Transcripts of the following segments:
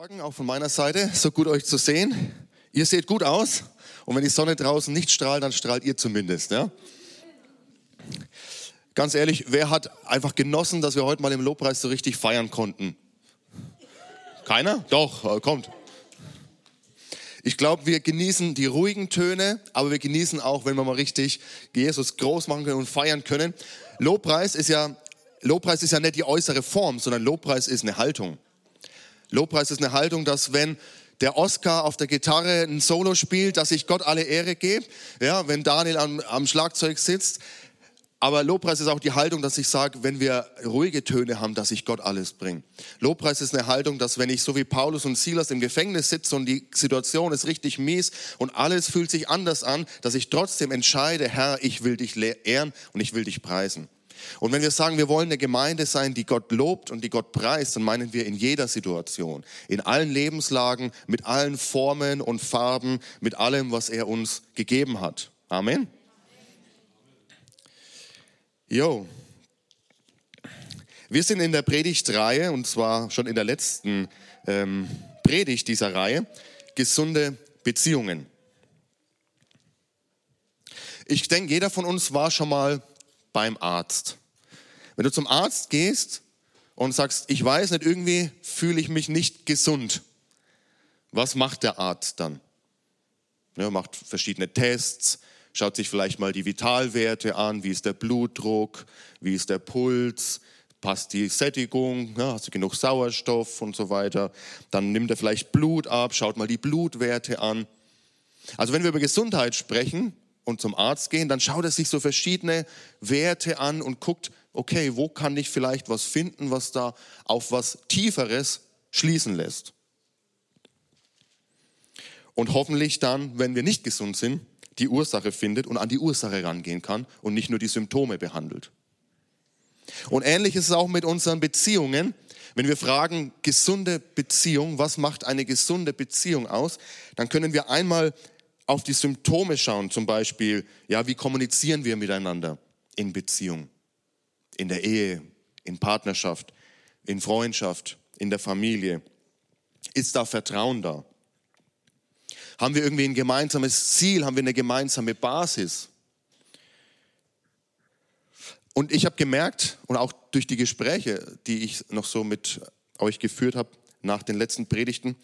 Morgen auch von meiner Seite. So gut euch zu sehen. Ihr seht gut aus. Und wenn die Sonne draußen nicht strahlt, dann strahlt ihr zumindest. Ja? Ganz ehrlich, wer hat einfach genossen, dass wir heute mal im Lobpreis so richtig feiern konnten? Keiner? Doch, äh, kommt. Ich glaube, wir genießen die ruhigen Töne, aber wir genießen auch, wenn wir mal richtig Jesus groß machen können und feiern können. Lobpreis ist ja, Lobpreis ist ja nicht die äußere Form, sondern Lobpreis ist eine Haltung. Lobpreis ist eine Haltung, dass wenn der Oscar auf der Gitarre ein Solo spielt, dass ich Gott alle Ehre gebe, ja, wenn Daniel am, am Schlagzeug sitzt. Aber Lobpreis ist auch die Haltung, dass ich sage, wenn wir ruhige Töne haben, dass ich Gott alles bringe. Lobpreis ist eine Haltung, dass wenn ich so wie Paulus und Silas im Gefängnis sitze und die Situation ist richtig mies und alles fühlt sich anders an, dass ich trotzdem entscheide, Herr, ich will dich ehren und ich will dich preisen. Und wenn wir sagen, wir wollen eine Gemeinde sein, die Gott lobt und die Gott preist, dann meinen wir in jeder Situation, in allen Lebenslagen, mit allen Formen und Farben, mit allem, was er uns gegeben hat. Amen. Jo. Wir sind in der Predigtreihe und zwar schon in der letzten ähm, Predigt dieser Reihe, gesunde Beziehungen. Ich denke, jeder von uns war schon mal beim Arzt. Wenn du zum Arzt gehst und sagst, ich weiß nicht, irgendwie fühle ich mich nicht gesund, was macht der Arzt dann? Ja, macht verschiedene Tests, schaut sich vielleicht mal die Vitalwerte an, wie ist der Blutdruck, wie ist der Puls, passt die Sättigung, ja, hast du genug Sauerstoff und so weiter. Dann nimmt er vielleicht Blut ab, schaut mal die Blutwerte an. Also wenn wir über Gesundheit sprechen, und zum Arzt gehen, dann schaut er sich so verschiedene Werte an und guckt, okay, wo kann ich vielleicht was finden, was da auf was Tieferes schließen lässt. Und hoffentlich dann, wenn wir nicht gesund sind, die Ursache findet und an die Ursache rangehen kann und nicht nur die Symptome behandelt. Und ähnlich ist es auch mit unseren Beziehungen. Wenn wir fragen, gesunde Beziehung, was macht eine gesunde Beziehung aus, dann können wir einmal auf die Symptome schauen, zum Beispiel, ja, wie kommunizieren wir miteinander in Beziehung, in der Ehe, in Partnerschaft, in Freundschaft, in der Familie. Ist da Vertrauen da? Haben wir irgendwie ein gemeinsames Ziel? Haben wir eine gemeinsame Basis? Und ich habe gemerkt, und auch durch die Gespräche, die ich noch so mit euch geführt habe nach den letzten Predigten,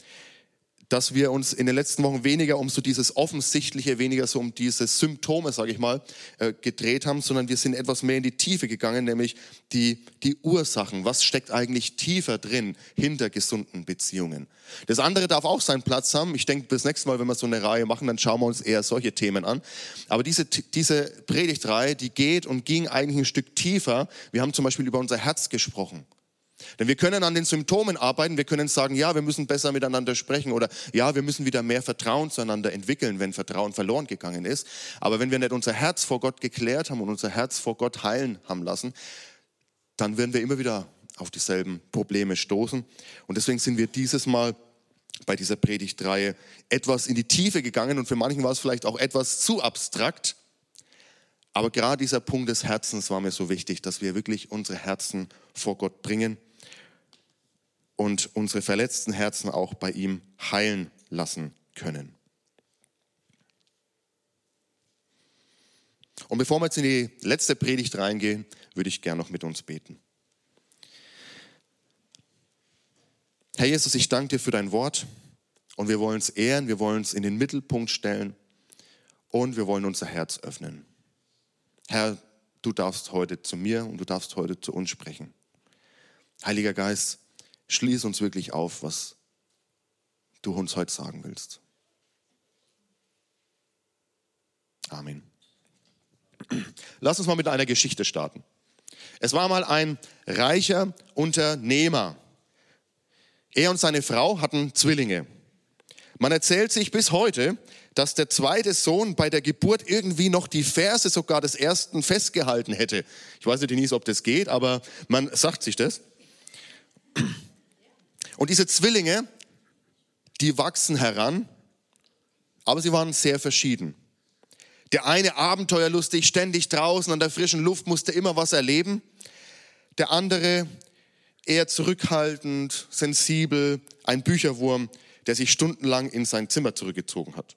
dass wir uns in den letzten Wochen weniger um so dieses Offensichtliche, weniger so um diese Symptome, sage ich mal, äh, gedreht haben, sondern wir sind etwas mehr in die Tiefe gegangen, nämlich die, die Ursachen. Was steckt eigentlich tiefer drin hinter gesunden Beziehungen? Das andere darf auch seinen Platz haben. Ich denke, bis nächstes Mal, wenn wir so eine Reihe machen, dann schauen wir uns eher solche Themen an. Aber diese, diese Predigtreihe, die geht und ging eigentlich ein Stück tiefer. Wir haben zum Beispiel über unser Herz gesprochen. Denn wir können an den Symptomen arbeiten, wir können sagen, ja, wir müssen besser miteinander sprechen oder ja, wir müssen wieder mehr Vertrauen zueinander entwickeln, wenn Vertrauen verloren gegangen ist. Aber wenn wir nicht unser Herz vor Gott geklärt haben und unser Herz vor Gott heilen haben lassen, dann werden wir immer wieder auf dieselben Probleme stoßen. Und deswegen sind wir dieses Mal bei dieser Predigtreihe etwas in die Tiefe gegangen und für manchen war es vielleicht auch etwas zu abstrakt. Aber gerade dieser Punkt des Herzens war mir so wichtig, dass wir wirklich unsere Herzen vor Gott bringen und unsere verletzten Herzen auch bei ihm heilen lassen können. Und bevor wir jetzt in die letzte Predigt reingehen, würde ich gerne noch mit uns beten. Herr Jesus, ich danke dir für dein Wort und wir wollen es ehren, wir wollen es in den Mittelpunkt stellen und wir wollen unser Herz öffnen. Herr, du darfst heute zu mir und du darfst heute zu uns sprechen. Heiliger Geist, schließ uns wirklich auf, was du uns heute sagen willst. Amen. Lass uns mal mit einer Geschichte starten. Es war mal ein reicher Unternehmer. Er und seine Frau hatten Zwillinge. Man erzählt sich bis heute, dass der zweite Sohn bei der Geburt irgendwie noch die Verse sogar des ersten festgehalten hätte. Ich weiß nicht, Denise, ob das geht, aber man sagt sich das. Und diese Zwillinge, die wachsen heran, aber sie waren sehr verschieden. Der eine abenteuerlustig, ständig draußen an der frischen Luft, musste immer was erleben. Der andere eher zurückhaltend, sensibel, ein Bücherwurm, der sich stundenlang in sein Zimmer zurückgezogen hat.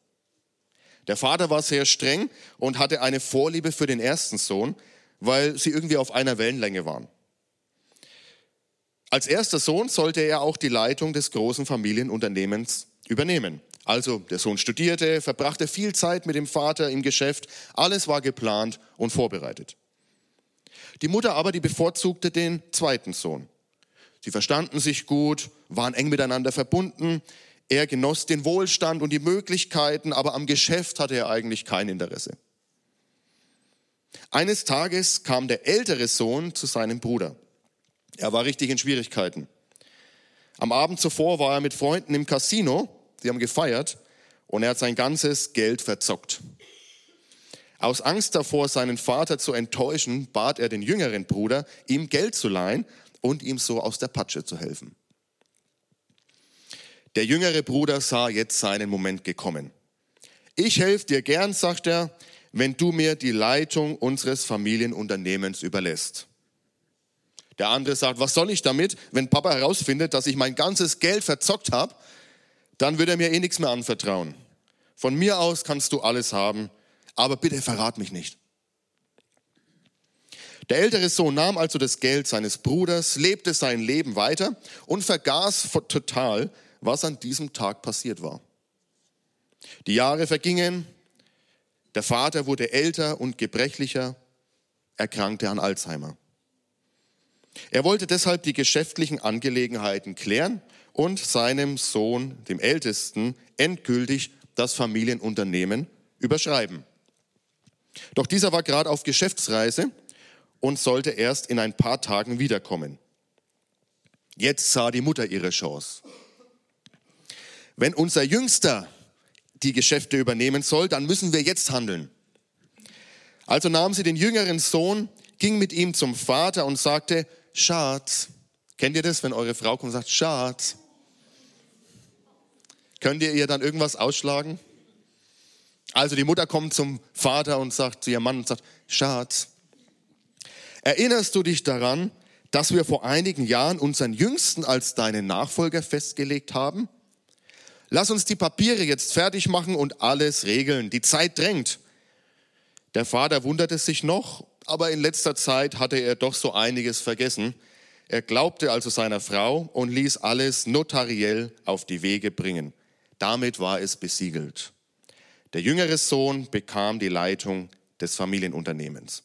Der Vater war sehr streng und hatte eine Vorliebe für den ersten Sohn, weil sie irgendwie auf einer Wellenlänge waren. Als erster Sohn sollte er auch die Leitung des großen Familienunternehmens übernehmen. Also der Sohn studierte, verbrachte viel Zeit mit dem Vater im Geschäft, alles war geplant und vorbereitet. Die Mutter aber, die bevorzugte den zweiten Sohn. Sie verstanden sich gut, waren eng miteinander verbunden. Er genoss den Wohlstand und die Möglichkeiten, aber am Geschäft hatte er eigentlich kein Interesse. Eines Tages kam der ältere Sohn zu seinem Bruder. Er war richtig in Schwierigkeiten. Am Abend zuvor war er mit Freunden im Casino, sie haben gefeiert und er hat sein ganzes Geld verzockt. Aus Angst davor, seinen Vater zu enttäuschen, bat er den jüngeren Bruder, ihm Geld zu leihen und ihm so aus der Patsche zu helfen. Der jüngere Bruder sah jetzt seinen Moment gekommen. Ich helfe dir gern, sagt er, wenn du mir die Leitung unseres Familienunternehmens überlässt. Der andere sagt, was soll ich damit, wenn Papa herausfindet, dass ich mein ganzes Geld verzockt habe, dann wird er mir eh nichts mehr anvertrauen. Von mir aus kannst du alles haben, aber bitte verrat mich nicht. Der ältere Sohn nahm also das Geld seines Bruders, lebte sein Leben weiter und vergaß total, was an diesem Tag passiert war. Die Jahre vergingen, der Vater wurde älter und gebrechlicher, erkrankte an Alzheimer. Er wollte deshalb die geschäftlichen Angelegenheiten klären und seinem Sohn, dem Ältesten, endgültig das Familienunternehmen überschreiben. Doch dieser war gerade auf Geschäftsreise und sollte erst in ein paar Tagen wiederkommen. Jetzt sah die Mutter ihre Chance. Wenn unser Jüngster die Geschäfte übernehmen soll, dann müssen wir jetzt handeln. Also nahm sie den jüngeren Sohn, ging mit ihm zum Vater und sagte, Schatz, kennt ihr das, wenn eure Frau kommt und sagt, Schatz? Könnt ihr ihr dann irgendwas ausschlagen? Also die Mutter kommt zum Vater und sagt zu ihrem Mann und sagt, Schatz, erinnerst du dich daran, dass wir vor einigen Jahren unseren Jüngsten als deinen Nachfolger festgelegt haben? Lass uns die Papiere jetzt fertig machen und alles regeln. Die Zeit drängt. Der Vater wunderte sich noch, aber in letzter Zeit hatte er doch so einiges vergessen. Er glaubte also seiner Frau und ließ alles notariell auf die Wege bringen. Damit war es besiegelt. Der jüngere Sohn bekam die Leitung des Familienunternehmens.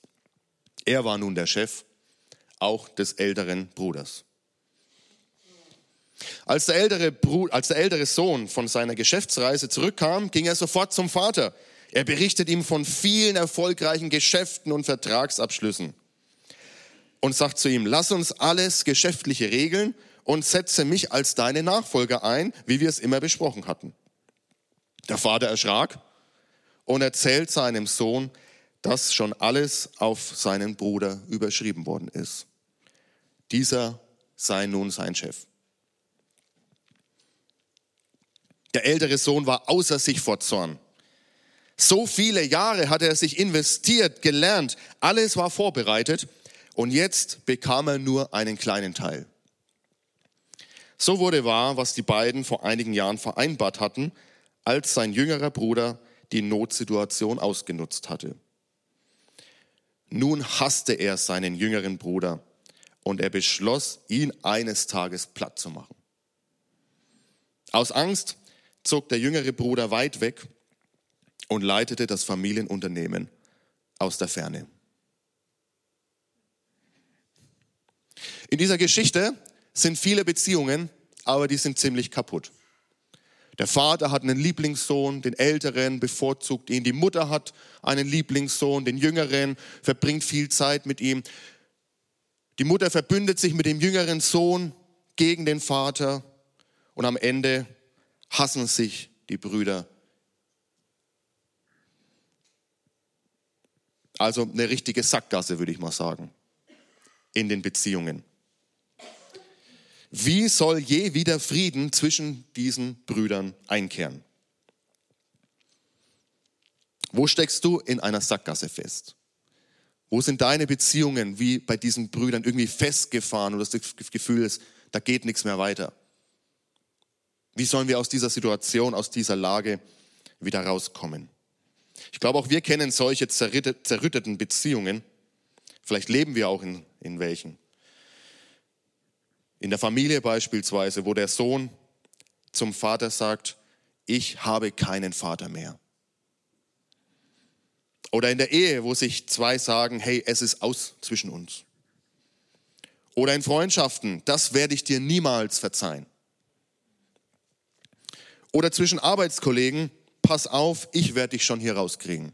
Er war nun der Chef, auch des älteren Bruders. Als der, ältere Bruder, als der ältere Sohn von seiner Geschäftsreise zurückkam, ging er sofort zum Vater. Er berichtet ihm von vielen erfolgreichen Geschäften und Vertragsabschlüssen und sagt zu ihm, lass uns alles Geschäftliche regeln und setze mich als deine Nachfolger ein, wie wir es immer besprochen hatten. Der Vater erschrak und erzählt seinem Sohn, dass schon alles auf seinen Bruder überschrieben worden ist. Dieser sei nun sein Chef. Der ältere Sohn war außer sich vor Zorn. So viele Jahre hatte er sich investiert, gelernt, alles war vorbereitet und jetzt bekam er nur einen kleinen Teil. So wurde wahr, was die beiden vor einigen Jahren vereinbart hatten, als sein jüngerer Bruder die Notsituation ausgenutzt hatte. Nun hasste er seinen jüngeren Bruder und er beschloss, ihn eines Tages platt zu machen. Aus Angst zog der jüngere Bruder weit weg und leitete das Familienunternehmen aus der Ferne. In dieser Geschichte sind viele Beziehungen, aber die sind ziemlich kaputt. Der Vater hat einen Lieblingssohn, den Älteren bevorzugt ihn. Die Mutter hat einen Lieblingssohn, den Jüngeren, verbringt viel Zeit mit ihm. Die Mutter verbündet sich mit dem jüngeren Sohn gegen den Vater und am Ende hassen sich die Brüder. Also eine richtige Sackgasse, würde ich mal sagen, in den Beziehungen. Wie soll je wieder Frieden zwischen diesen Brüdern einkehren? Wo steckst du in einer Sackgasse fest? Wo sind deine Beziehungen wie bei diesen Brüdern irgendwie festgefahren und das Gefühl ist, da geht nichts mehr weiter? Wie sollen wir aus dieser Situation, aus dieser Lage wieder rauskommen? Ich glaube, auch wir kennen solche zerrütteten Beziehungen. Vielleicht leben wir auch in, in welchen. In der Familie beispielsweise, wo der Sohn zum Vater sagt, ich habe keinen Vater mehr. Oder in der Ehe, wo sich zwei sagen, hey, es ist aus zwischen uns. Oder in Freundschaften, das werde ich dir niemals verzeihen. Oder zwischen Arbeitskollegen, pass auf, ich werde dich schon hier rauskriegen.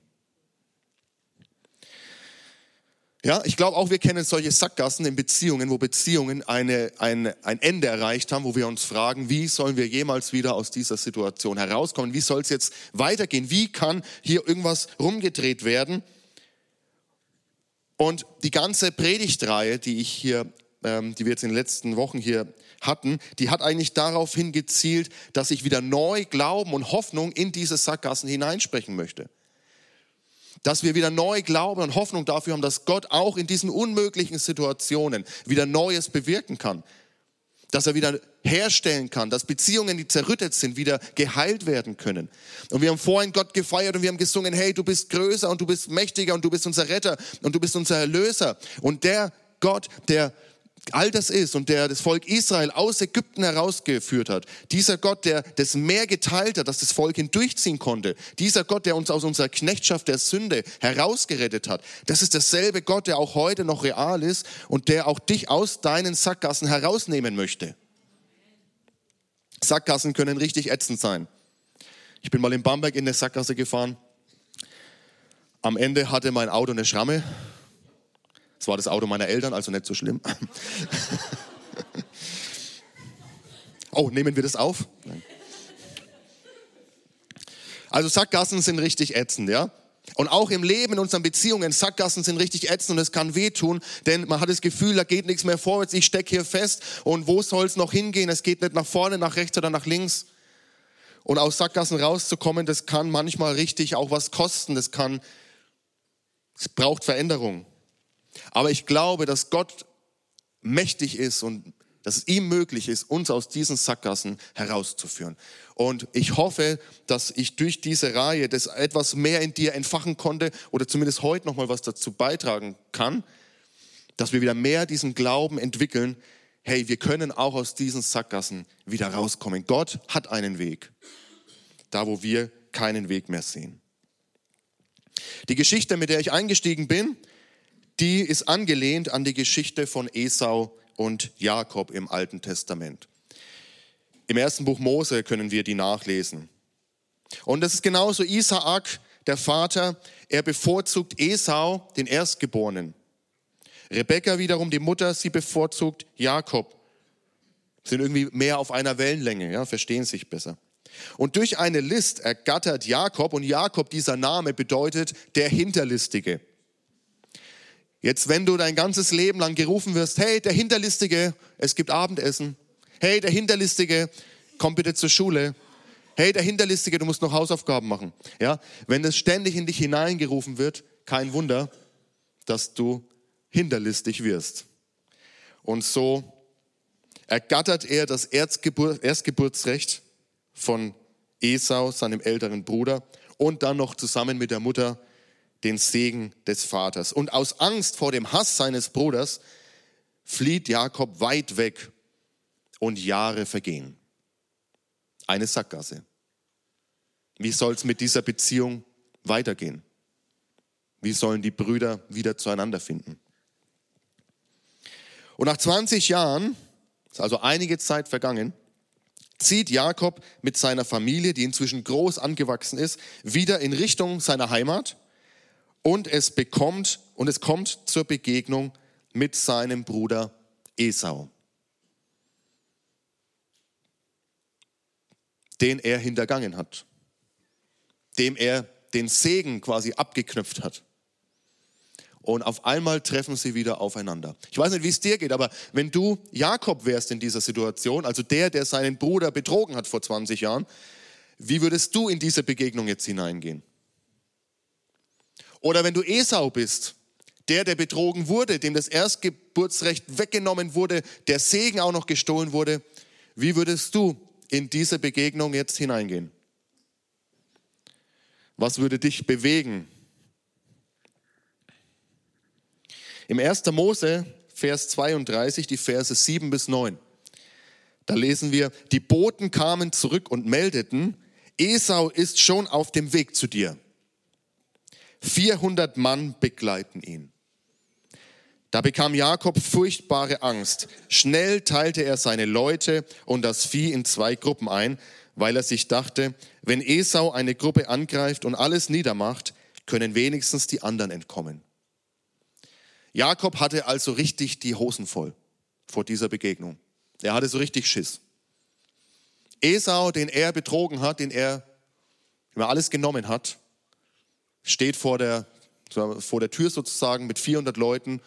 Ja, ich glaube auch, wir kennen solche Sackgassen in Beziehungen, wo Beziehungen eine, eine, ein Ende erreicht haben, wo wir uns fragen, wie sollen wir jemals wieder aus dieser Situation herauskommen? Wie soll es jetzt weitergehen? Wie kann hier irgendwas rumgedreht werden? Und die ganze Predigtreihe, die ich hier, ähm, die wir jetzt in den letzten Wochen hier hatten, die hat eigentlich darauf hingezielt, dass ich wieder neu Glauben und Hoffnung in diese Sackgassen hineinsprechen möchte dass wir wieder neu Glauben und Hoffnung dafür haben, dass Gott auch in diesen unmöglichen Situationen wieder Neues bewirken kann. Dass er wieder herstellen kann, dass Beziehungen, die zerrüttet sind, wieder geheilt werden können. Und wir haben vorhin Gott gefeiert und wir haben gesungen, hey, du bist größer und du bist mächtiger und du bist unser Retter und du bist unser Erlöser. Und der Gott, der all das ist und der das Volk Israel aus Ägypten herausgeführt hat, dieser Gott, der das Meer geteilt hat, dass das Volk hindurchziehen konnte, dieser Gott, der uns aus unserer Knechtschaft der Sünde herausgerettet hat, das ist derselbe Gott, der auch heute noch real ist und der auch dich aus deinen Sackgassen herausnehmen möchte. Sackgassen können richtig ätzend sein. Ich bin mal in Bamberg in eine Sackgasse gefahren. Am Ende hatte mein Auto eine Schramme das war das Auto meiner Eltern, also nicht so schlimm. oh, nehmen wir das auf? Also Sackgassen sind richtig ätzend, ja? Und auch im Leben, in unseren Beziehungen, Sackgassen sind richtig ätzend und es kann wehtun, denn man hat das Gefühl, da geht nichts mehr vorwärts, ich stecke hier fest und wo soll es noch hingehen? Es geht nicht nach vorne, nach rechts oder nach links. Und aus Sackgassen rauszukommen, das kann manchmal richtig auch was kosten, das kann, es braucht Veränderung. Aber ich glaube, dass Gott mächtig ist und dass es ihm möglich ist, uns aus diesen Sackgassen herauszuführen. Und ich hoffe, dass ich durch diese Reihe das etwas mehr in dir entfachen konnte oder zumindest heute noch mal was dazu beitragen kann, dass wir wieder mehr diesen Glauben entwickeln. Hey, wir können auch aus diesen Sackgassen wieder rauskommen. Gott hat einen Weg, da wo wir keinen Weg mehr sehen. Die Geschichte, mit der ich eingestiegen bin, die ist angelehnt an die Geschichte von Esau und Jakob im Alten Testament. Im ersten Buch Mose können wir die nachlesen. Und das ist genauso Isaak, der Vater, er bevorzugt Esau, den Erstgeborenen. Rebekka wiederum, die Mutter, sie bevorzugt Jakob. Sind irgendwie mehr auf einer Wellenlänge, ja, verstehen sich besser. Und durch eine List ergattert Jakob, und Jakob, dieser Name bedeutet der Hinterlistige. Jetzt, wenn du dein ganzes Leben lang gerufen wirst, hey, der Hinterlistige, es gibt Abendessen. Hey, der Hinterlistige, komm bitte zur Schule. Hey, der Hinterlistige, du musst noch Hausaufgaben machen. Ja, wenn das ständig in dich hineingerufen wird, kein Wunder, dass du hinterlistig wirst. Und so ergattert er das Erstgebur Erstgeburtsrecht von Esau, seinem älteren Bruder, und dann noch zusammen mit der Mutter den Segen des Vaters. Und aus Angst vor dem Hass seines Bruders flieht Jakob weit weg und Jahre vergehen. Eine Sackgasse. Wie soll es mit dieser Beziehung weitergehen? Wie sollen die Brüder wieder zueinander finden? Und nach 20 Jahren, ist also einige Zeit vergangen, zieht Jakob mit seiner Familie, die inzwischen groß angewachsen ist, wieder in Richtung seiner Heimat und es bekommt und es kommt zur Begegnung mit seinem Bruder Esau, den er hintergangen hat, dem er den Segen quasi abgeknüpft hat. Und auf einmal treffen sie wieder aufeinander. Ich weiß nicht, wie es dir geht, aber wenn du Jakob wärst in dieser Situation, also der, der seinen Bruder betrogen hat vor 20 Jahren, wie würdest du in diese Begegnung jetzt hineingehen? Oder wenn du Esau bist, der, der betrogen wurde, dem das Erstgeburtsrecht weggenommen wurde, der Segen auch noch gestohlen wurde. Wie würdest du in diese Begegnung jetzt hineingehen? Was würde dich bewegen? Im 1. Mose, Vers 32, die Verse 7 bis 9, da lesen wir, die Boten kamen zurück und meldeten, Esau ist schon auf dem Weg zu dir. 400 Mann begleiten ihn. Da bekam Jakob furchtbare Angst. Schnell teilte er seine Leute und das Vieh in zwei Gruppen ein, weil er sich dachte, wenn Esau eine Gruppe angreift und alles niedermacht, können wenigstens die anderen entkommen. Jakob hatte also richtig die Hosen voll vor dieser Begegnung. Er hatte so richtig Schiss. Esau, den er betrogen hat, den er, dem er alles genommen hat, steht vor der, vor der Tür sozusagen mit 400 Leuten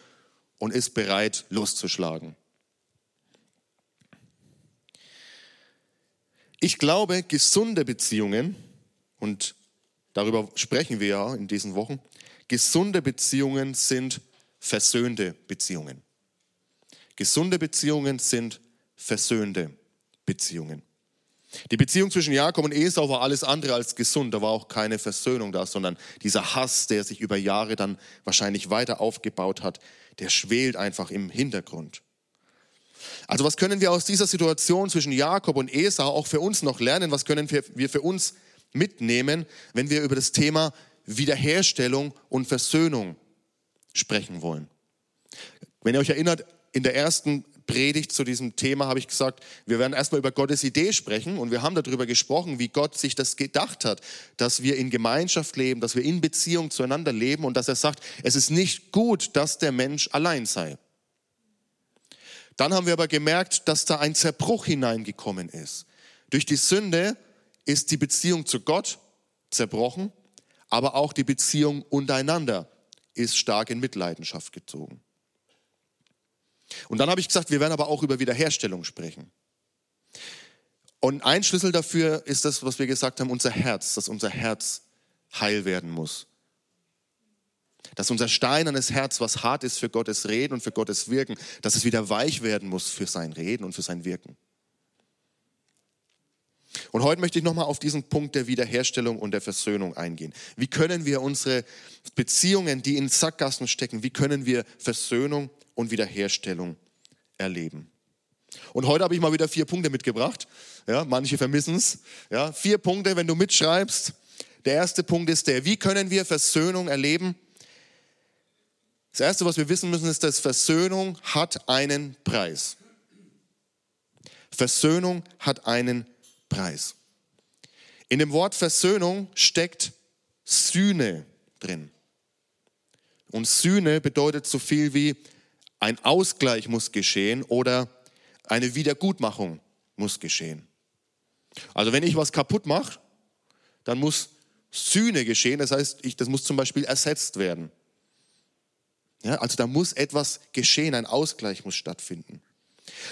und ist bereit, loszuschlagen. Ich glaube, gesunde Beziehungen, und darüber sprechen wir ja in diesen Wochen, gesunde Beziehungen sind versöhnte Beziehungen. Gesunde Beziehungen sind versöhnte Beziehungen. Die Beziehung zwischen Jakob und Esau war alles andere als gesund. Da war auch keine Versöhnung da, sondern dieser Hass, der sich über Jahre dann wahrscheinlich weiter aufgebaut hat, der schwelt einfach im Hintergrund. Also was können wir aus dieser Situation zwischen Jakob und Esau auch für uns noch lernen? Was können wir für uns mitnehmen, wenn wir über das Thema Wiederherstellung und Versöhnung sprechen wollen? Wenn ihr euch erinnert, in der ersten Predigt zu diesem Thema habe ich gesagt, wir werden erstmal über Gottes Idee sprechen und wir haben darüber gesprochen, wie Gott sich das gedacht hat, dass wir in Gemeinschaft leben, dass wir in Beziehung zueinander leben und dass er sagt, es ist nicht gut, dass der Mensch allein sei. Dann haben wir aber gemerkt, dass da ein Zerbruch hineingekommen ist. Durch die Sünde ist die Beziehung zu Gott zerbrochen, aber auch die Beziehung untereinander ist stark in Mitleidenschaft gezogen. Und dann habe ich gesagt, wir werden aber auch über Wiederherstellung sprechen. Und ein Schlüssel dafür ist das, was wir gesagt haben, unser Herz, dass unser Herz heil werden muss. Dass unser steinernes Herz, was hart ist für Gottes Reden und für Gottes Wirken, dass es wieder weich werden muss für sein Reden und für sein Wirken. Und heute möchte ich nochmal auf diesen Punkt der Wiederherstellung und der Versöhnung eingehen. Wie können wir unsere Beziehungen, die in Sackgassen stecken, wie können wir Versöhnung und Wiederherstellung erleben? Und heute habe ich mal wieder vier Punkte mitgebracht. Ja, manche vermissen es. Ja, vier Punkte, wenn du mitschreibst. Der erste Punkt ist der, wie können wir Versöhnung erleben? Das erste, was wir wissen müssen, ist, dass Versöhnung hat einen Preis. Versöhnung hat einen Preis. In dem Wort Versöhnung steckt Sühne drin. Und Sühne bedeutet so viel wie ein Ausgleich muss geschehen oder eine Wiedergutmachung muss geschehen. Also wenn ich was kaputt mache, dann muss Sühne geschehen, das heißt, ich, das muss zum Beispiel ersetzt werden. Ja, also da muss etwas geschehen, ein Ausgleich muss stattfinden.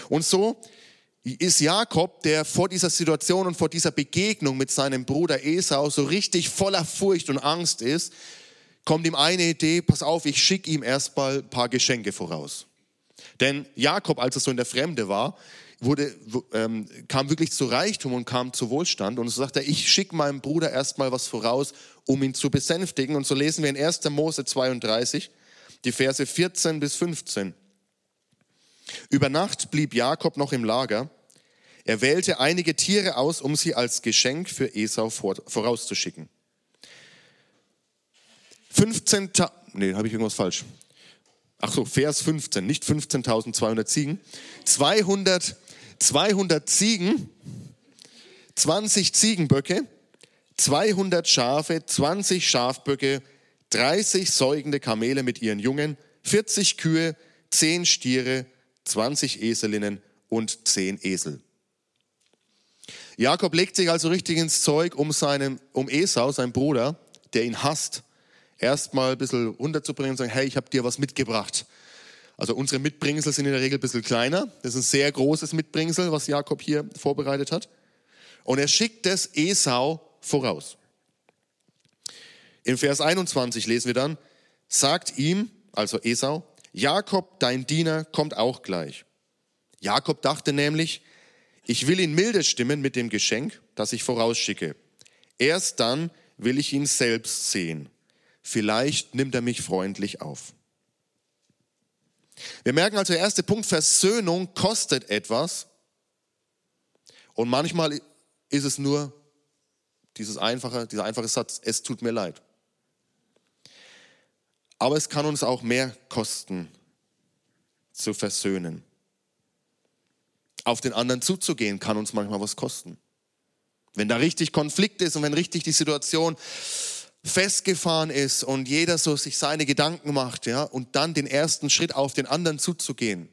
Und so ist Jakob, der vor dieser Situation und vor dieser Begegnung mit seinem Bruder Esau so richtig voller Furcht und Angst ist, kommt ihm eine Idee, pass auf, ich schicke ihm erstmal ein paar Geschenke voraus. Denn Jakob, als er so in der Fremde war, wurde, ähm, kam wirklich zu Reichtum und kam zu Wohlstand. Und so sagt er, ich schicke meinem Bruder erstmal was voraus, um ihn zu besänftigen. Und so lesen wir in 1. Mose 32, die Verse 14 bis 15. Über Nacht blieb Jakob noch im Lager. Er wählte einige Tiere aus, um sie als Geschenk für Esau vorauszuschicken. 15. Nee, habe ich irgendwas falsch. Ach so, Vers 15, nicht 15.200 Ziegen. 200, 200 Ziegen, 20 Ziegenböcke, 200 Schafe, 20 Schafböcke, 30 säugende Kamele mit ihren Jungen, 40 Kühe, 10 Stiere, 20 Eselinnen und 10 Esel. Jakob legt sich also richtig ins Zeug, um, seinen, um Esau, seinen Bruder, der ihn hasst, erstmal ein bisschen runterzubringen und sagen, hey, ich habe dir was mitgebracht. Also unsere Mitbringsel sind in der Regel ein bisschen kleiner. Das ist ein sehr großes Mitbringsel, was Jakob hier vorbereitet hat. Und er schickt es Esau voraus. In Vers 21 lesen wir dann, sagt ihm, also Esau, Jakob, dein Diener, kommt auch gleich. Jakob dachte nämlich, ich will ihn milde stimmen mit dem Geschenk, das ich vorausschicke. Erst dann will ich ihn selbst sehen. Vielleicht nimmt er mich freundlich auf. Wir merken also, der erste Punkt, Versöhnung kostet etwas. Und manchmal ist es nur dieses einfache, dieser einfache Satz, es tut mir leid. Aber es kann uns auch mehr kosten, zu versöhnen. Auf den anderen zuzugehen, kann uns manchmal was kosten. Wenn da richtig Konflikt ist und wenn richtig die Situation festgefahren ist und jeder so sich seine Gedanken macht, ja, und dann den ersten Schritt auf den anderen zuzugehen,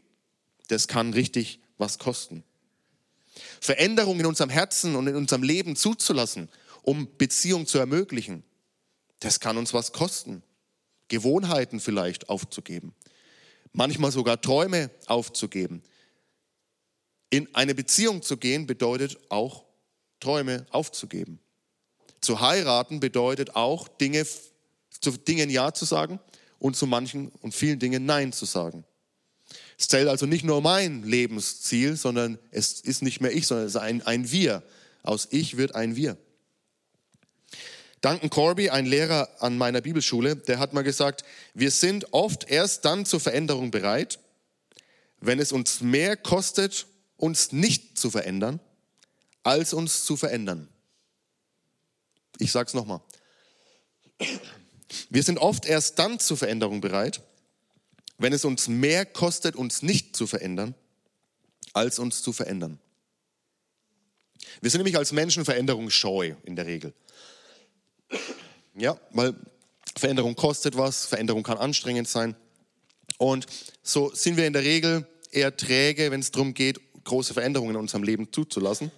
das kann richtig was kosten. Veränderungen in unserem Herzen und in unserem Leben zuzulassen, um Beziehung zu ermöglichen, das kann uns was kosten. Gewohnheiten vielleicht aufzugeben, manchmal sogar Träume aufzugeben. In eine Beziehung zu gehen bedeutet auch Träume aufzugeben. Zu heiraten bedeutet auch Dinge, zu Dingen Ja zu sagen und zu manchen und vielen Dingen Nein zu sagen. Es zählt also nicht nur mein Lebensziel, sondern es ist nicht mehr ich, sondern es ist ein, ein Wir. Aus Ich wird ein Wir. Duncan Corby, ein Lehrer an meiner Bibelschule, der hat mal gesagt, wir sind oft erst dann zur Veränderung bereit, wenn es uns mehr kostet, uns nicht zu verändern, als uns zu verändern. Ich sage es nochmal. Wir sind oft erst dann zur Veränderung bereit, wenn es uns mehr kostet, uns nicht zu verändern, als uns zu verändern. Wir sind nämlich als Menschen veränderungsscheu in der Regel. Ja, weil Veränderung kostet was, Veränderung kann anstrengend sein. Und so sind wir in der Regel eher träge, wenn es darum geht, große Veränderungen in unserem Leben zuzulassen.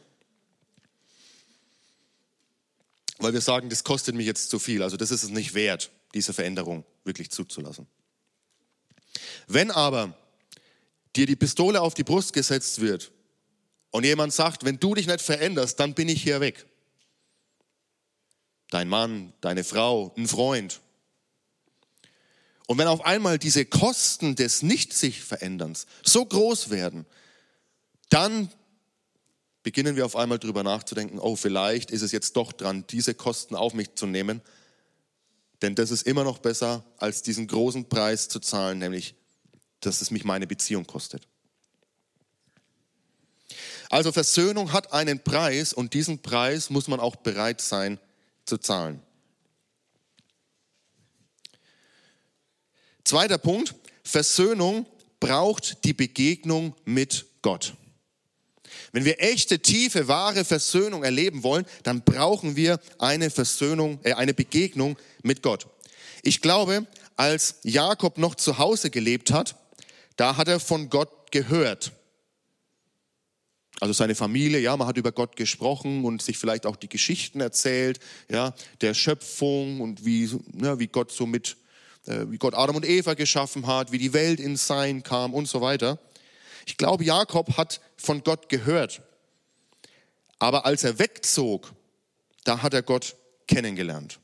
Weil wir sagen, das kostet mich jetzt zu viel, also das ist es nicht wert, diese Veränderung wirklich zuzulassen. Wenn aber dir die Pistole auf die Brust gesetzt wird und jemand sagt, wenn du dich nicht veränderst, dann bin ich hier weg. Dein Mann, deine Frau, ein Freund. Und wenn auf einmal diese Kosten des Nicht-sich-Veränderns so groß werden, dann beginnen wir auf einmal darüber nachzudenken, oh, vielleicht ist es jetzt doch dran, diese Kosten auf mich zu nehmen. Denn das ist immer noch besser, als diesen großen Preis zu zahlen, nämlich dass es mich meine Beziehung kostet. Also Versöhnung hat einen Preis und diesen Preis muss man auch bereit sein zu zahlen. Zweiter Punkt, Versöhnung braucht die Begegnung mit Gott. Wenn wir echte, tiefe, wahre Versöhnung erleben wollen, dann brauchen wir eine Versöhnung, äh, eine Begegnung mit Gott. Ich glaube, als Jakob noch zu Hause gelebt hat, da hat er von Gott gehört. Also seine Familie, ja, man hat über Gott gesprochen und sich vielleicht auch die Geschichten erzählt, ja, der Schöpfung und wie, ja, wie Gott so mit, äh, wie Gott Adam und Eva geschaffen hat, wie die Welt ins Sein kam und so weiter. Ich glaube, Jakob hat von Gott gehört. Aber als er wegzog, da hat er Gott kennengelernt.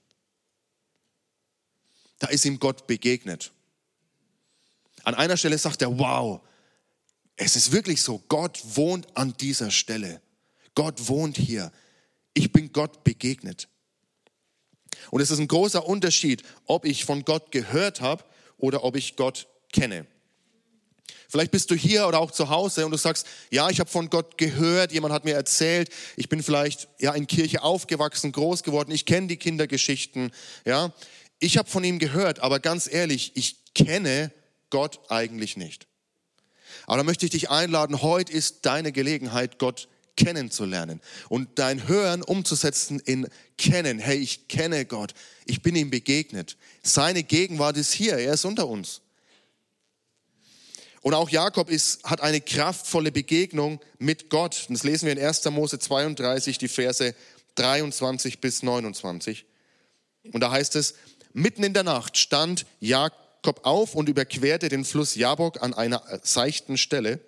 Da ist ihm Gott begegnet. An einer Stelle sagt er, wow, es ist wirklich so, Gott wohnt an dieser Stelle. Gott wohnt hier. Ich bin Gott begegnet. Und es ist ein großer Unterschied, ob ich von Gott gehört habe oder ob ich Gott kenne. Vielleicht bist du hier oder auch zu Hause und du sagst, ja, ich habe von Gott gehört, jemand hat mir erzählt, ich bin vielleicht ja in Kirche aufgewachsen, groß geworden, ich kenne die Kindergeschichten, ja. Ich habe von ihm gehört, aber ganz ehrlich, ich kenne Gott eigentlich nicht. Aber da möchte ich dich einladen, heute ist deine Gelegenheit, Gott kennenzulernen und dein Hören umzusetzen in Kennen. Hey, ich kenne Gott, ich bin ihm begegnet. Seine Gegenwart ist hier, er ist unter uns. Und auch Jakob ist, hat eine kraftvolle Begegnung mit Gott. Das lesen wir in 1. Mose 32, die Verse 23 bis 29. Und da heißt es, mitten in der Nacht stand Jakob Jakob auf und überquerte den Fluss Jabok an einer seichten Stelle,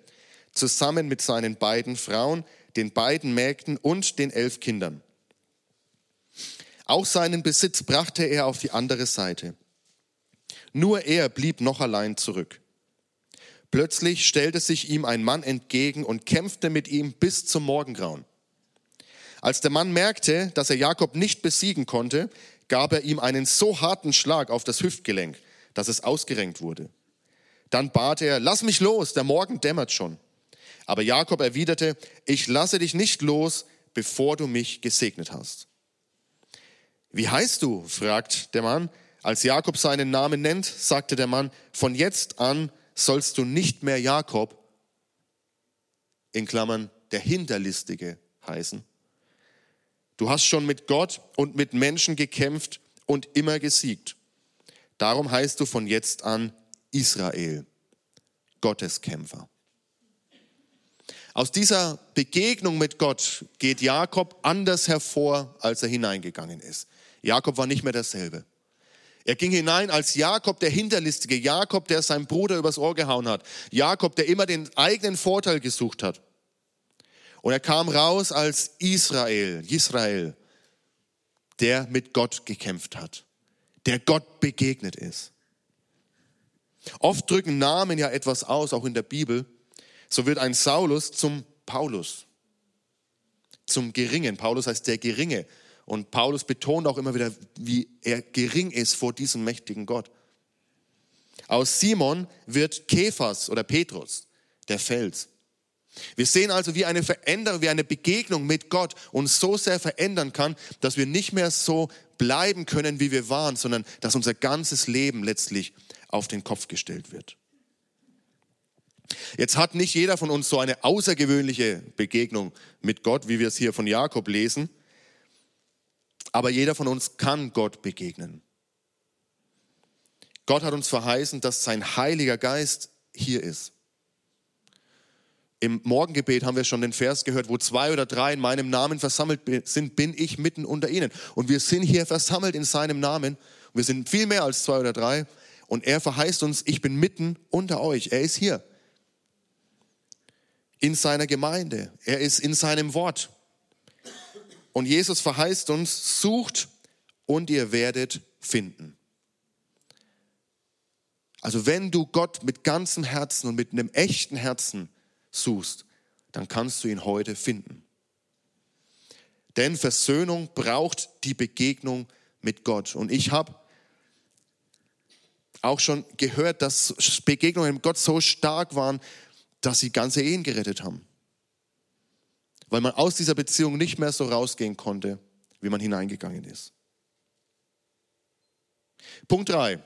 zusammen mit seinen beiden Frauen, den beiden Mägden und den elf Kindern. Auch seinen Besitz brachte er auf die andere Seite. Nur er blieb noch allein zurück. Plötzlich stellte sich ihm ein Mann entgegen und kämpfte mit ihm bis zum Morgengrauen. Als der Mann merkte, dass er Jakob nicht besiegen konnte, gab er ihm einen so harten Schlag auf das Hüftgelenk, dass es ausgerenkt wurde. Dann bat er, lass mich los, der Morgen dämmert schon. Aber Jakob erwiderte, ich lasse dich nicht los, bevor du mich gesegnet hast. Wie heißt du? fragt der Mann. Als Jakob seinen Namen nennt, sagte der Mann, von jetzt an sollst du nicht mehr Jakob, in Klammern der Hinterlistige heißen. Du hast schon mit Gott und mit Menschen gekämpft und immer gesiegt. Darum heißt du von jetzt an Israel, Gotteskämpfer. Aus dieser Begegnung mit Gott geht Jakob anders hervor, als er hineingegangen ist. Jakob war nicht mehr derselbe. Er ging hinein als Jakob, der Hinterlistige, Jakob, der seinem Bruder übers Ohr gehauen hat, Jakob, der immer den eigenen Vorteil gesucht hat. Und er kam raus als Israel, Israel, der mit Gott gekämpft hat, der Gott begegnet ist. Oft drücken Namen ja etwas aus, auch in der Bibel. So wird ein Saulus zum Paulus, zum Geringen. Paulus heißt der Geringe. Und Paulus betont auch immer wieder, wie er gering ist vor diesem mächtigen Gott. Aus Simon wird Kephas oder Petrus, der Fels. Wir sehen also, wie eine Veränderung, wie eine Begegnung mit Gott uns so sehr verändern kann, dass wir nicht mehr so bleiben können, wie wir waren, sondern dass unser ganzes Leben letztlich auf den Kopf gestellt wird. Jetzt hat nicht jeder von uns so eine außergewöhnliche Begegnung mit Gott, wie wir es hier von Jakob lesen. Aber jeder von uns kann Gott begegnen. Gott hat uns verheißen, dass sein Heiliger Geist hier ist. Im Morgengebet haben wir schon den Vers gehört, wo zwei oder drei in meinem Namen versammelt sind, bin ich mitten unter ihnen. Und wir sind hier versammelt in seinem Namen. Wir sind viel mehr als zwei oder drei. Und er verheißt uns, ich bin mitten unter euch. Er ist hier. In seiner Gemeinde. Er ist in seinem Wort. Und Jesus verheißt uns, sucht und ihr werdet finden. Also wenn du Gott mit ganzem Herzen und mit einem echten Herzen suchst, dann kannst du ihn heute finden. Denn Versöhnung braucht die Begegnung mit Gott. Und ich habe auch schon gehört, dass Begegnungen mit Gott so stark waren, dass sie ganze Ehen gerettet haben weil man aus dieser Beziehung nicht mehr so rausgehen konnte, wie man hineingegangen ist. Punkt 3.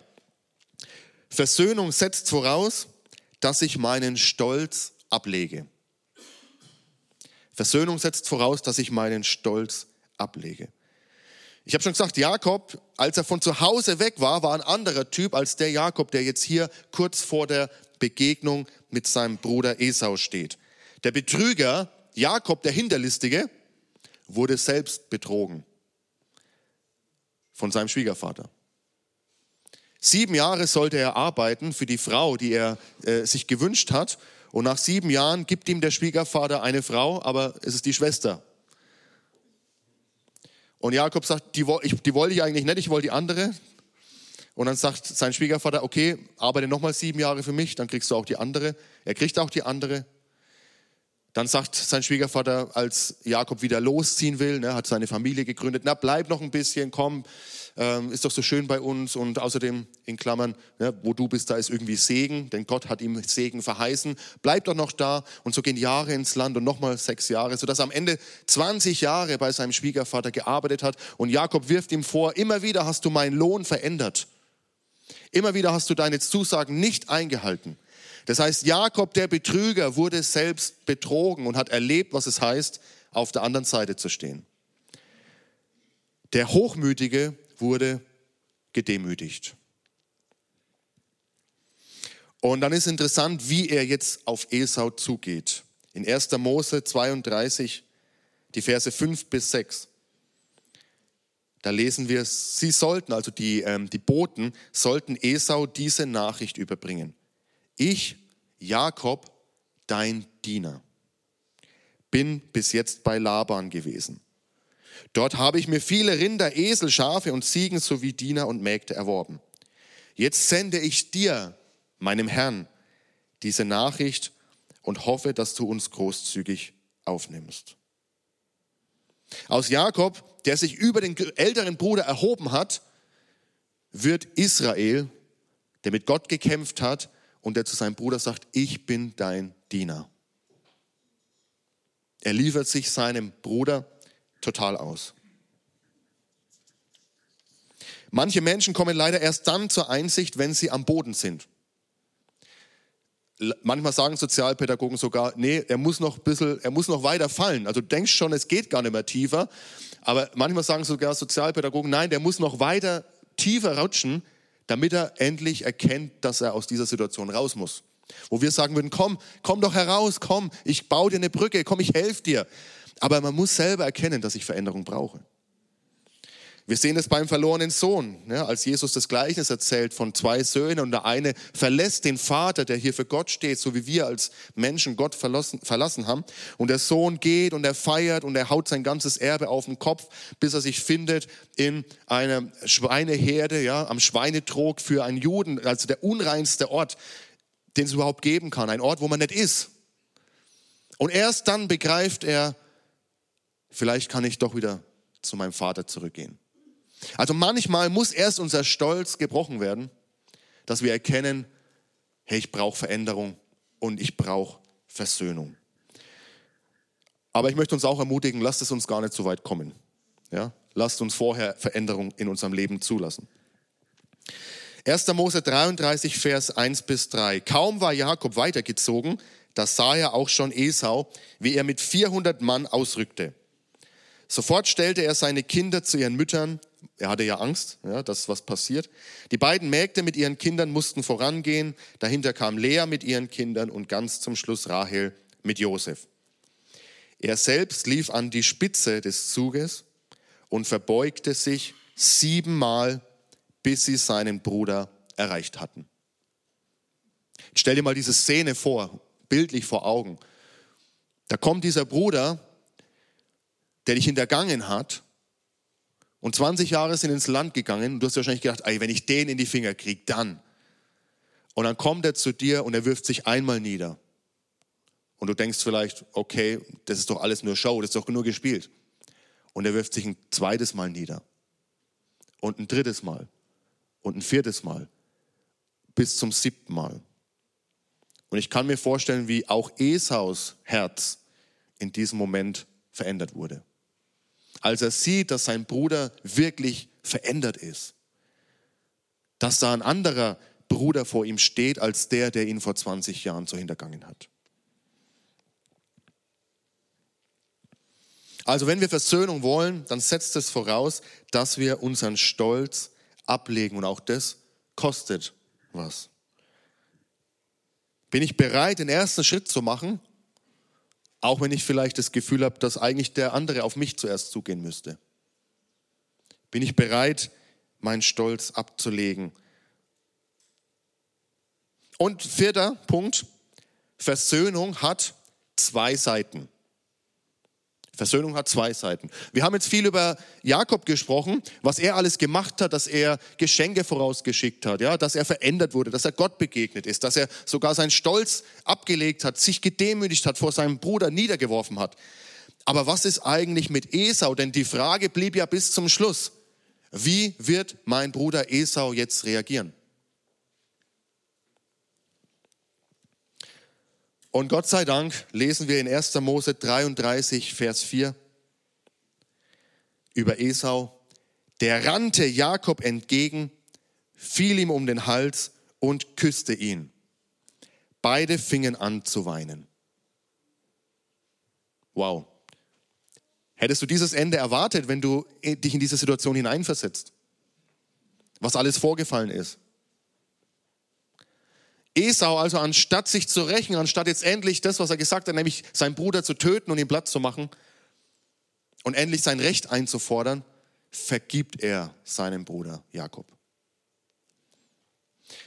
Versöhnung setzt voraus, dass ich meinen Stolz ablege. Versöhnung setzt voraus, dass ich meinen Stolz ablege. Ich habe schon gesagt, Jakob, als er von zu Hause weg war, war ein anderer Typ als der Jakob, der jetzt hier kurz vor der Begegnung mit seinem Bruder Esau steht. Der Betrüger, Jakob, der Hinterlistige, wurde selbst betrogen von seinem Schwiegervater. Sieben Jahre sollte er arbeiten für die Frau, die er äh, sich gewünscht hat. Und nach sieben Jahren gibt ihm der Schwiegervater eine Frau, aber es ist die Schwester. Und Jakob sagt, die, ich, die wollte ich eigentlich nicht, ich wollte die andere. Und dann sagt sein Schwiegervater, okay, arbeite nochmal sieben Jahre für mich, dann kriegst du auch die andere. Er kriegt auch die andere. Dann sagt sein Schwiegervater, als Jakob wieder losziehen will, ne, hat seine Familie gegründet, na bleib noch ein bisschen, komm, ähm, ist doch so schön bei uns und außerdem in Klammern, ne, wo du bist, da ist irgendwie Segen, denn Gott hat ihm Segen verheißen, bleib doch noch da und so gehen Jahre ins Land und nochmal sechs Jahre, sodass er am Ende 20 Jahre bei seinem Schwiegervater gearbeitet hat und Jakob wirft ihm vor, immer wieder hast du meinen Lohn verändert. Immer wieder hast du deine Zusagen nicht eingehalten. Das heißt, Jakob, der Betrüger, wurde selbst betrogen und hat erlebt, was es heißt, auf der anderen Seite zu stehen. Der Hochmütige wurde gedemütigt. Und dann ist interessant, wie er jetzt auf Esau zugeht. In 1. Mose 32, die Verse 5 bis 6. Da lesen wir, sie sollten, also die, ähm, die Boten, sollten Esau diese Nachricht überbringen. Ich, Jakob, dein Diener, bin bis jetzt bei Laban gewesen. Dort habe ich mir viele Rinder, Esel, Schafe und Ziegen sowie Diener und Mägde erworben. Jetzt sende ich dir, meinem Herrn, diese Nachricht und hoffe, dass du uns großzügig aufnimmst. Aus Jakob, der sich über den älteren Bruder erhoben hat, wird Israel, der mit Gott gekämpft hat und der zu seinem Bruder sagt, ich bin dein Diener. Er liefert sich seinem Bruder total aus. Manche Menschen kommen leider erst dann zur Einsicht, wenn sie am Boden sind. Manchmal sagen Sozialpädagogen sogar, nee, er muss noch ein bisschen, er muss noch weiter fallen. Also du denkst schon, es geht gar nicht mehr tiefer. Aber manchmal sagen sogar Sozialpädagogen, nein, der muss noch weiter tiefer rutschen, damit er endlich erkennt, dass er aus dieser Situation raus muss. Wo wir sagen würden, komm, komm doch heraus, komm, ich baue dir eine Brücke, komm, ich helfe dir. Aber man muss selber erkennen, dass ich Veränderung brauche. Wir sehen es beim verlorenen Sohn, ja, als Jesus das Gleichnis erzählt von zwei Söhnen und der eine verlässt den Vater, der hier für Gott steht, so wie wir als Menschen Gott verlassen, verlassen haben. Und der Sohn geht und er feiert und er haut sein ganzes Erbe auf den Kopf, bis er sich findet in einer Schweineherde, ja, am Schweinetrog für einen Juden, also der unreinste Ort, den es überhaupt geben kann, ein Ort, wo man nicht ist. Und erst dann begreift er, vielleicht kann ich doch wieder zu meinem Vater zurückgehen. Also manchmal muss erst unser Stolz gebrochen werden, dass wir erkennen, hey, ich brauche Veränderung und ich brauche Versöhnung. Aber ich möchte uns auch ermutigen, lasst es uns gar nicht so weit kommen. Ja? Lasst uns vorher Veränderung in unserem Leben zulassen. 1. Mose 33, Vers 1 bis 3. Kaum war Jakob weitergezogen, da sah er auch schon Esau, wie er mit 400 Mann ausrückte. Sofort stellte er seine Kinder zu ihren Müttern er hatte ja Angst, ja, dass was passiert. Die beiden Mägde mit ihren Kindern mussten vorangehen. Dahinter kam Lea mit ihren Kindern und ganz zum Schluss Rahel mit Josef. Er selbst lief an die Spitze des Zuges und verbeugte sich siebenmal, bis sie seinen Bruder erreicht hatten. Stell dir mal diese Szene vor, bildlich vor Augen. Da kommt dieser Bruder, der dich hintergangen hat und 20 Jahre sind ins Land gegangen und du hast wahrscheinlich gedacht, ey, wenn ich den in die Finger kriege, dann. Und dann kommt er zu dir und er wirft sich einmal nieder. Und du denkst vielleicht, okay, das ist doch alles nur Show, das ist doch nur gespielt. Und er wirft sich ein zweites Mal nieder. Und ein drittes Mal. Und ein viertes Mal. Bis zum siebten Mal. Und ich kann mir vorstellen, wie auch Esaus Herz in diesem Moment verändert wurde als er sieht, dass sein Bruder wirklich verändert ist. Dass da ein anderer Bruder vor ihm steht, als der, der ihn vor 20 Jahren so hintergangen hat. Also wenn wir Versöhnung wollen, dann setzt es voraus, dass wir unseren Stolz ablegen und auch das kostet was. Bin ich bereit, den ersten Schritt zu machen auch wenn ich vielleicht das Gefühl habe, dass eigentlich der andere auf mich zuerst zugehen müsste. Bin ich bereit, meinen Stolz abzulegen? Und vierter Punkt, Versöhnung hat zwei Seiten. Versöhnung hat zwei Seiten. Wir haben jetzt viel über Jakob gesprochen, was er alles gemacht hat, dass er Geschenke vorausgeschickt hat, ja, dass er verändert wurde, dass er Gott begegnet ist, dass er sogar seinen Stolz abgelegt hat, sich gedemütigt hat, vor seinem Bruder niedergeworfen hat. Aber was ist eigentlich mit Esau? Denn die Frage blieb ja bis zum Schluss. Wie wird mein Bruder Esau jetzt reagieren? Und Gott sei Dank lesen wir in 1. Mose 33, Vers 4 über Esau. Der rannte Jakob entgegen, fiel ihm um den Hals und küsste ihn. Beide fingen an zu weinen. Wow. Hättest du dieses Ende erwartet, wenn du dich in diese Situation hineinversetzt? Was alles vorgefallen ist? Esau also anstatt sich zu rächen, anstatt jetzt endlich das, was er gesagt hat, nämlich seinen Bruder zu töten und ihn platt zu machen und endlich sein Recht einzufordern, vergibt er seinem Bruder Jakob.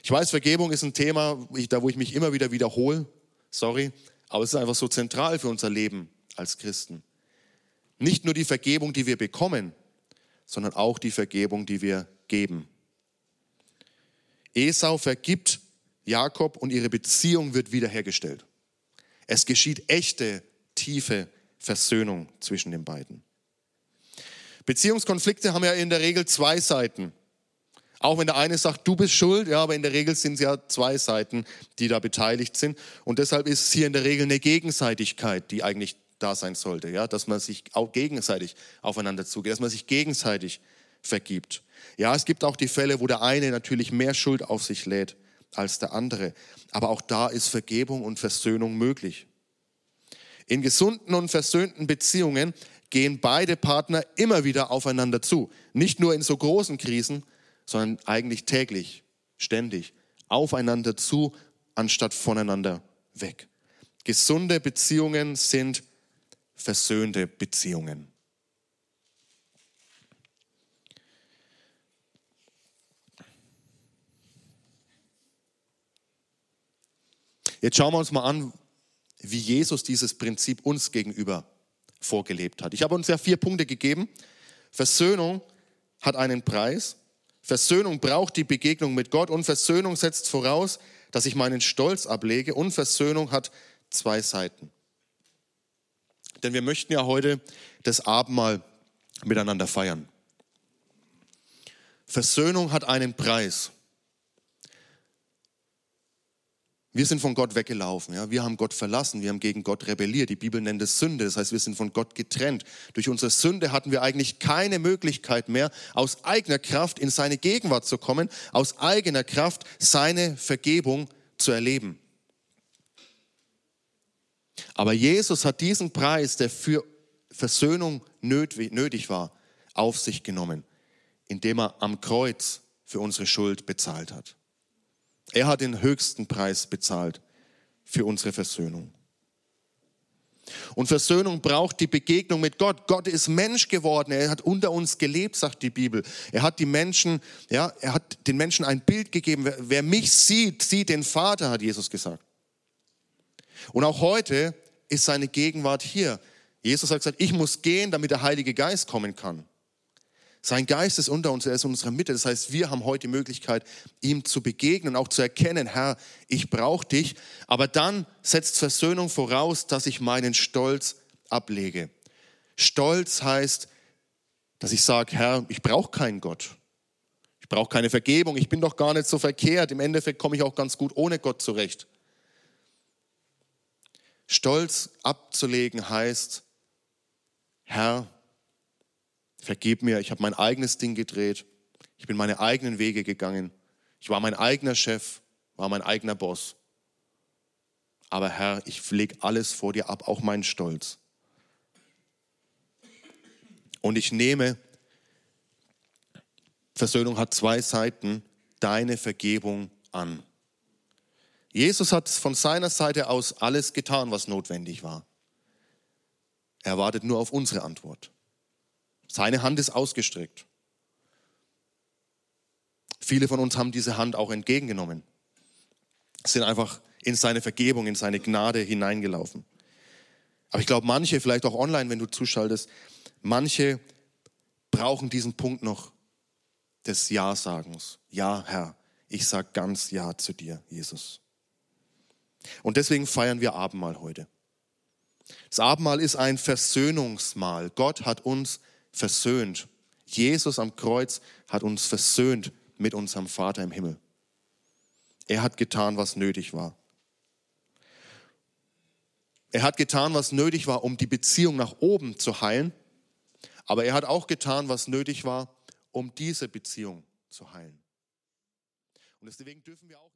Ich weiß, Vergebung ist ein Thema, da wo ich mich immer wieder wiederhole, sorry, aber es ist einfach so zentral für unser Leben als Christen. Nicht nur die Vergebung, die wir bekommen, sondern auch die Vergebung, die wir geben. Esau vergibt Jakob und ihre Beziehung wird wiederhergestellt. Es geschieht echte, tiefe Versöhnung zwischen den beiden. Beziehungskonflikte haben ja in der Regel zwei Seiten. Auch wenn der eine sagt, du bist schuld, ja, aber in der Regel sind es ja zwei Seiten, die da beteiligt sind. Und deshalb ist es hier in der Regel eine Gegenseitigkeit, die eigentlich da sein sollte, ja, dass man sich auch gegenseitig aufeinander zugeht, dass man sich gegenseitig vergibt. Ja, es gibt auch die Fälle, wo der eine natürlich mehr Schuld auf sich lädt als der andere. Aber auch da ist Vergebung und Versöhnung möglich. In gesunden und versöhnten Beziehungen gehen beide Partner immer wieder aufeinander zu. Nicht nur in so großen Krisen, sondern eigentlich täglich, ständig aufeinander zu, anstatt voneinander weg. Gesunde Beziehungen sind versöhnte Beziehungen. Jetzt schauen wir uns mal an, wie Jesus dieses Prinzip uns gegenüber vorgelebt hat. Ich habe uns ja vier Punkte gegeben. Versöhnung hat einen Preis. Versöhnung braucht die Begegnung mit Gott und Versöhnung setzt voraus, dass ich meinen Stolz ablege und Versöhnung hat zwei Seiten. Denn wir möchten ja heute das Abendmahl miteinander feiern. Versöhnung hat einen Preis. Wir sind von Gott weggelaufen, ja? wir haben Gott verlassen, wir haben gegen Gott rebelliert. Die Bibel nennt es Sünde, das heißt, wir sind von Gott getrennt. Durch unsere Sünde hatten wir eigentlich keine Möglichkeit mehr, aus eigener Kraft in seine Gegenwart zu kommen, aus eigener Kraft seine Vergebung zu erleben. Aber Jesus hat diesen Preis, der für Versöhnung nötig war, auf sich genommen, indem er am Kreuz für unsere Schuld bezahlt hat. Er hat den höchsten Preis bezahlt für unsere Versöhnung. Und Versöhnung braucht die Begegnung mit Gott. Gott ist Mensch geworden. Er hat unter uns gelebt, sagt die Bibel. Er hat die Menschen, ja, er hat den Menschen ein Bild gegeben. Wer, wer mich sieht, sieht den Vater, hat Jesus gesagt. Und auch heute ist seine Gegenwart hier. Jesus hat gesagt, ich muss gehen, damit der Heilige Geist kommen kann. Sein Geist ist unter uns, er ist in unserer Mitte. Das heißt, wir haben heute die Möglichkeit, ihm zu begegnen, auch zu erkennen, Herr, ich brauche dich. Aber dann setzt Versöhnung voraus, dass ich meinen Stolz ablege. Stolz heißt, dass ich sage, Herr, ich brauche keinen Gott. Ich brauche keine Vergebung. Ich bin doch gar nicht so verkehrt. Im Endeffekt komme ich auch ganz gut ohne Gott zurecht. Stolz abzulegen heißt, Herr, vergib mir, ich habe mein eigenes Ding gedreht, ich bin meine eigenen Wege gegangen, ich war mein eigener Chef, war mein eigener Boss. Aber Herr, ich lege alles vor dir ab, auch meinen Stolz. Und ich nehme, Versöhnung hat zwei Seiten, deine Vergebung an. Jesus hat von seiner Seite aus alles getan, was notwendig war. Er wartet nur auf unsere Antwort. Seine Hand ist ausgestreckt. Viele von uns haben diese Hand auch entgegengenommen, sind einfach in seine Vergebung, in seine Gnade hineingelaufen. Aber ich glaube, manche, vielleicht auch online, wenn du zuschaltest, manche brauchen diesen Punkt noch des Ja-Sagens. Ja, Herr, ich sage ganz Ja zu dir, Jesus. Und deswegen feiern wir Abendmahl heute. Das Abendmahl ist ein Versöhnungsmahl. Gott hat uns versöhnt. Jesus am Kreuz hat uns versöhnt mit unserem Vater im Himmel. Er hat getan, was nötig war. Er hat getan, was nötig war, um die Beziehung nach oben zu heilen. Aber er hat auch getan, was nötig war, um diese Beziehung zu heilen. Und deswegen dürfen wir auch